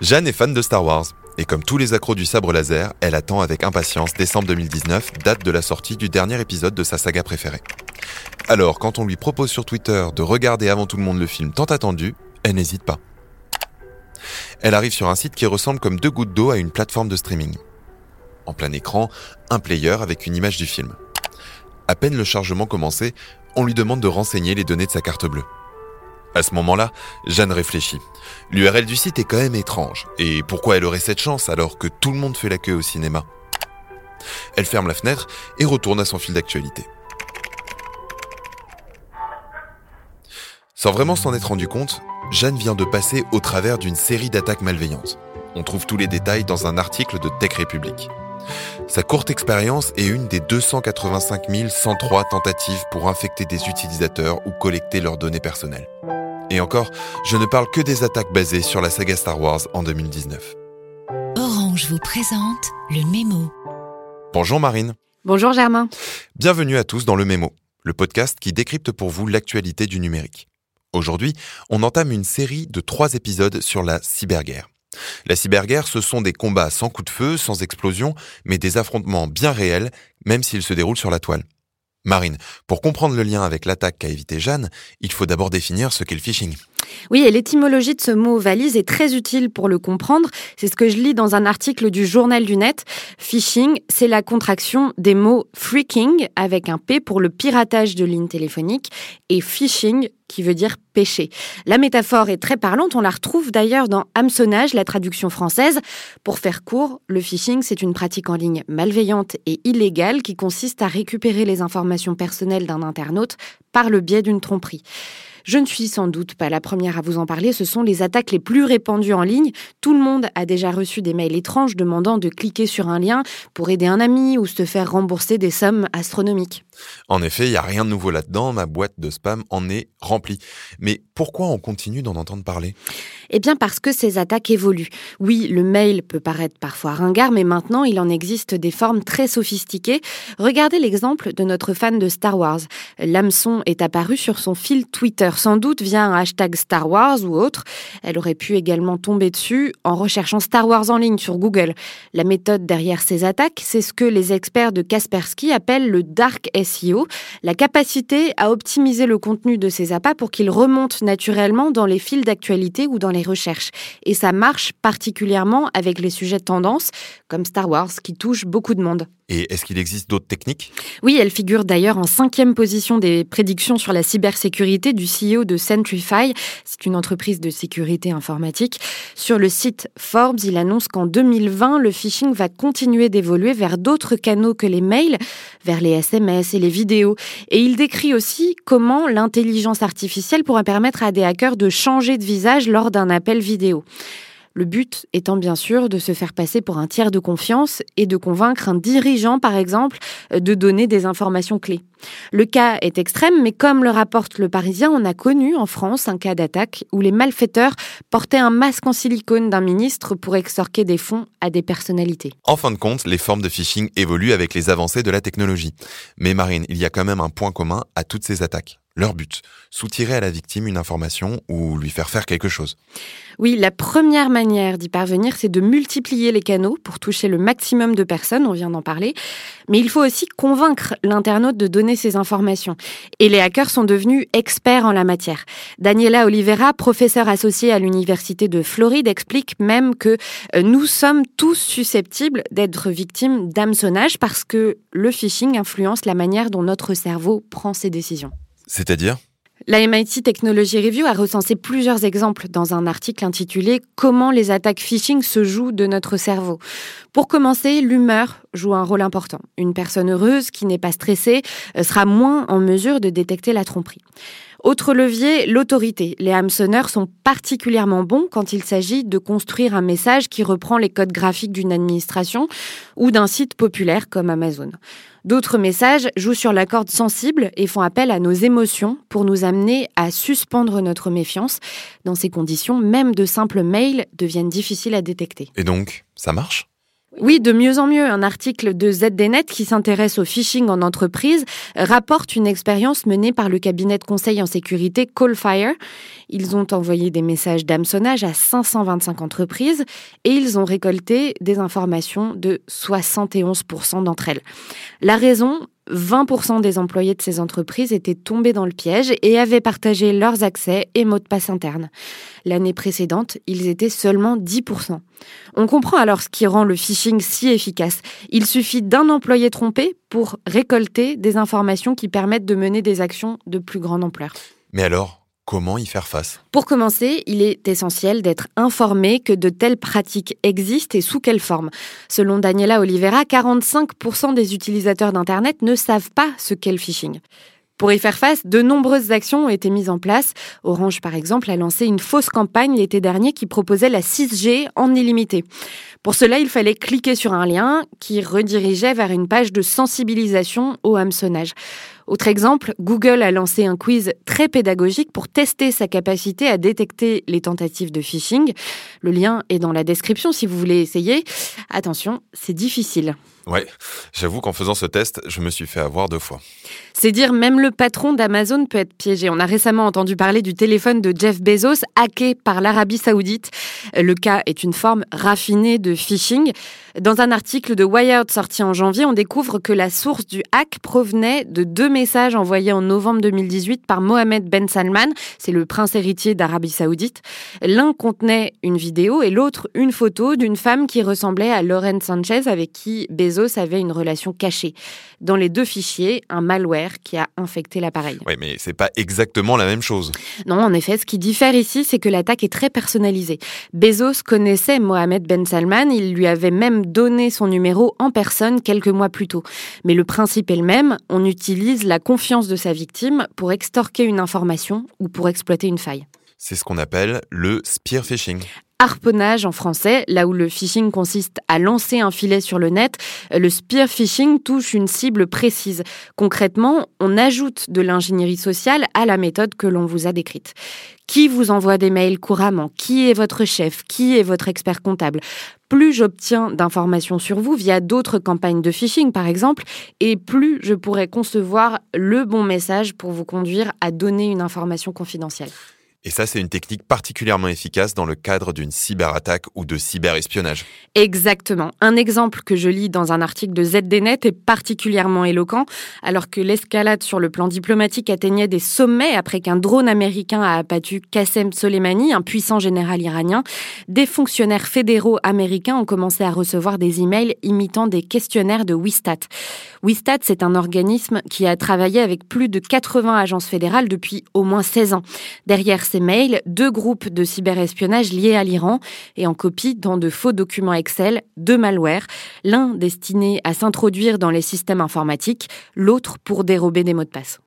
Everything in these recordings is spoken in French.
Jeanne est fan de Star Wars. Et comme tous les accros du sabre laser, elle attend avec impatience décembre 2019, date de la sortie du dernier épisode de sa saga préférée. Alors, quand on lui propose sur Twitter de regarder avant tout le monde le film tant attendu, elle n'hésite pas. Elle arrive sur un site qui ressemble comme deux gouttes d'eau à une plateforme de streaming. En plein écran, un player avec une image du film. À peine le chargement commencé, on lui demande de renseigner les données de sa carte bleue. À ce moment-là, Jeanne réfléchit. L'URL du site est quand même étrange. Et pourquoi elle aurait cette chance alors que tout le monde fait la queue au cinéma? Elle ferme la fenêtre et retourne à son fil d'actualité. Sans vraiment s'en être rendu compte, Jeanne vient de passer au travers d'une série d'attaques malveillantes. On trouve tous les détails dans un article de Tech Republic. Sa courte expérience est une des 285 103 tentatives pour infecter des utilisateurs ou collecter leurs données personnelles. Et encore, je ne parle que des attaques basées sur la saga Star Wars en 2019. Orange vous présente le mémo. Bonjour Marine. Bonjour Germain. Bienvenue à tous dans le mémo, le podcast qui décrypte pour vous l'actualité du numérique. Aujourd'hui, on entame une série de trois épisodes sur la cyberguerre. La cyberguerre, ce sont des combats sans coup de feu, sans explosion, mais des affrontements bien réels, même s'ils se déroulent sur la toile. Marine, pour comprendre le lien avec l'attaque qu'a évité Jeanne, il faut d'abord définir ce qu'est le phishing. Oui, et l'étymologie de ce mot valise est très utile pour le comprendre. C'est ce que je lis dans un article du Journal du Net. Phishing, c'est la contraction des mots freaking avec un P pour le piratage de lignes téléphoniques et phishing qui veut dire pêcher. La métaphore est très parlante, on la retrouve d'ailleurs dans hameçonnage, la traduction française. Pour faire court, le phishing, c'est une pratique en ligne malveillante et illégale qui consiste à récupérer les informations personnelles d'un internaute par le biais d'une tromperie. Je ne suis sans doute pas la première à vous en parler, ce sont les attaques les plus répandues en ligne. Tout le monde a déjà reçu des mails étranges demandant de cliquer sur un lien pour aider un ami ou se faire rembourser des sommes astronomiques. En effet, il n'y a rien de nouveau là-dedans, ma boîte de spam en est remplie. Mais pourquoi on continue d'en entendre parler? Eh bien parce que ces attaques évoluent. Oui, le mail peut paraître parfois ringard, mais maintenant il en existe des formes très sophistiquées. Regardez l'exemple de notre fan de Star Wars. L'hameçon est apparu sur son fil Twitter, sans doute via un hashtag Star Wars ou autre. Elle aurait pu également tomber dessus en recherchant Star Wars en ligne sur Google. La méthode derrière ces attaques, c'est ce que les experts de Kaspersky appellent le dark SEO, la capacité à optimiser le contenu de ces appâts pour qu'ils remontent naturellement dans les fils d'actualité ou dans les recherches. Et ça marche particulièrement avec les sujets de tendance, comme Star Wars, qui touche beaucoup de monde. Et est-ce qu'il existe d'autres techniques? Oui, elle figure d'ailleurs en cinquième position des prédictions sur la cybersécurité du CEO de Centrify. C'est une entreprise de sécurité informatique. Sur le site Forbes, il annonce qu'en 2020, le phishing va continuer d'évoluer vers d'autres canaux que les mails, vers les SMS et les vidéos. Et il décrit aussi comment l'intelligence artificielle pourra permettre à des hackers de changer de visage lors d'un appel vidéo. Le but étant bien sûr de se faire passer pour un tiers de confiance et de convaincre un dirigeant, par exemple, de donner des informations clés. Le cas est extrême, mais comme le rapporte le Parisien, on a connu en France un cas d'attaque où les malfaiteurs portaient un masque en silicone d'un ministre pour extorquer des fonds à des personnalités. En fin de compte, les formes de phishing évoluent avec les avancées de la technologie. Mais Marine, il y a quand même un point commun à toutes ces attaques. Leur but, soutirer à la victime une information ou lui faire faire quelque chose. Oui, la première manière d'y parvenir, c'est de multiplier les canaux pour toucher le maximum de personnes, on vient d'en parler. Mais il faut aussi convaincre l'internaute de donner ces informations. Et les hackers sont devenus experts en la matière. Daniela Oliveira, professeure associée à l'Université de Floride, explique même que euh, nous sommes tous susceptibles d'être victimes d'hameçonnage parce que le phishing influence la manière dont notre cerveau prend ses décisions. C'est-à-dire? La MIT Technology Review a recensé plusieurs exemples dans un article intitulé Comment les attaques phishing se jouent de notre cerveau. Pour commencer, l'humeur joue un rôle important. Une personne heureuse qui n'est pas stressée euh, sera moins en mesure de détecter la tromperie. Autre levier, l'autorité. Les hameçonneurs sont particulièrement bons quand il s'agit de construire un message qui reprend les codes graphiques d'une administration ou d'un site populaire comme Amazon. D'autres messages jouent sur la corde sensible et font appel à nos émotions pour nous amener à suspendre notre méfiance. Dans ces conditions, même de simples mails deviennent difficiles à détecter. Et donc, ça marche? Oui, de mieux en mieux. Un article de ZDNet qui s'intéresse au phishing en entreprise rapporte une expérience menée par le cabinet de conseil en sécurité Callfire. Ils ont envoyé des messages d'hameçonnage à 525 entreprises et ils ont récolté des informations de 71% d'entre elles. La raison 20% des employés de ces entreprises étaient tombés dans le piège et avaient partagé leurs accès et mots de passe internes. L'année précédente, ils étaient seulement 10%. On comprend alors ce qui rend le phishing si efficace. Il suffit d'un employé trompé pour récolter des informations qui permettent de mener des actions de plus grande ampleur. Mais alors, Comment y faire face? Pour commencer, il est essentiel d'être informé que de telles pratiques existent et sous quelle forme. Selon Daniela Oliveira, 45% des utilisateurs d'Internet ne savent pas ce qu'est le phishing. Pour y faire face, de nombreuses actions ont été mises en place. Orange, par exemple, a lancé une fausse campagne l'été dernier qui proposait la 6G en illimité. Pour cela, il fallait cliquer sur un lien qui redirigeait vers une page de sensibilisation au hameçonnage. Autre exemple, Google a lancé un quiz très pédagogique pour tester sa capacité à détecter les tentatives de phishing. Le lien est dans la description si vous voulez essayer. Attention, c'est difficile. Ouais, j'avoue qu'en faisant ce test, je me suis fait avoir deux fois. C'est dire même le patron d'Amazon peut être piégé. On a récemment entendu parler du téléphone de Jeff Bezos hacké par l'Arabie saoudite. Le cas est une forme raffinée de phishing. Dans un article de Wired sorti en janvier, on découvre que la source du hack provenait de deux messages envoyés en novembre 2018 par Mohamed Ben Salman, c'est le prince héritier d'Arabie saoudite. L'un contenait une vidéo et l'autre une photo d'une femme qui ressemblait à Lauren Sanchez avec qui Bezos avait une relation cachée. Dans les deux fichiers, un malware qui a infecté l'appareil. Oui, mais c'est pas exactement la même chose. Non, en effet, ce qui diffère ici, c'est que l'attaque est très personnalisée. Bezos connaissait Mohamed Ben Salman, il lui avait même donné son numéro en personne quelques mois plus tôt. Mais le principe est le même, on utilise la confiance de sa victime pour extorquer une information ou pour exploiter une faille. C'est ce qu'on appelle le spear phishing harponnage en français, là où le phishing consiste à lancer un filet sur le net, le spear phishing touche une cible précise. Concrètement, on ajoute de l'ingénierie sociale à la méthode que l'on vous a décrite. Qui vous envoie des mails couramment? Qui est votre chef? Qui est votre expert comptable? Plus j'obtiens d'informations sur vous via d'autres campagnes de phishing par exemple, et plus je pourrai concevoir le bon message pour vous conduire à donner une information confidentielle. Et ça, c'est une technique particulièrement efficace dans le cadre d'une cyberattaque ou de cyberespionnage. Exactement. Un exemple que je lis dans un article de ZDNet est particulièrement éloquent. Alors que l'escalade sur le plan diplomatique atteignait des sommets après qu'un drone américain a abattu Qassem Soleimani, un puissant général iranien, des fonctionnaires fédéraux américains ont commencé à recevoir des emails imitant des questionnaires de Wistat. Wistat, c'est un organisme qui a travaillé avec plus de 80 agences fédérales depuis au moins 16 ans. Derrière ces mails, deux groupes de cyberespionnage liés à l'Iran et en copie dans de faux documents Excel, deux malwares, l'un destiné à s'introduire dans les systèmes informatiques, l'autre pour dérober des mots de passe.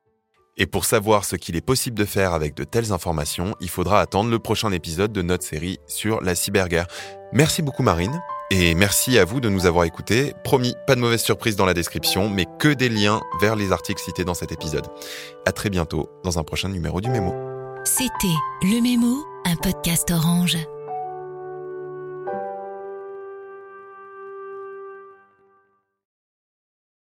Et pour savoir ce qu'il est possible de faire avec de telles informations, il faudra attendre le prochain épisode de notre série sur la cyberguerre. Merci beaucoup Marine. Et merci à vous de nous avoir écoutés. Promis, pas de mauvaise surprise dans la description, mais que des liens vers les articles cités dans cet épisode. À très bientôt dans un prochain numéro du Mémo. C'était Le Mémo, un podcast orange.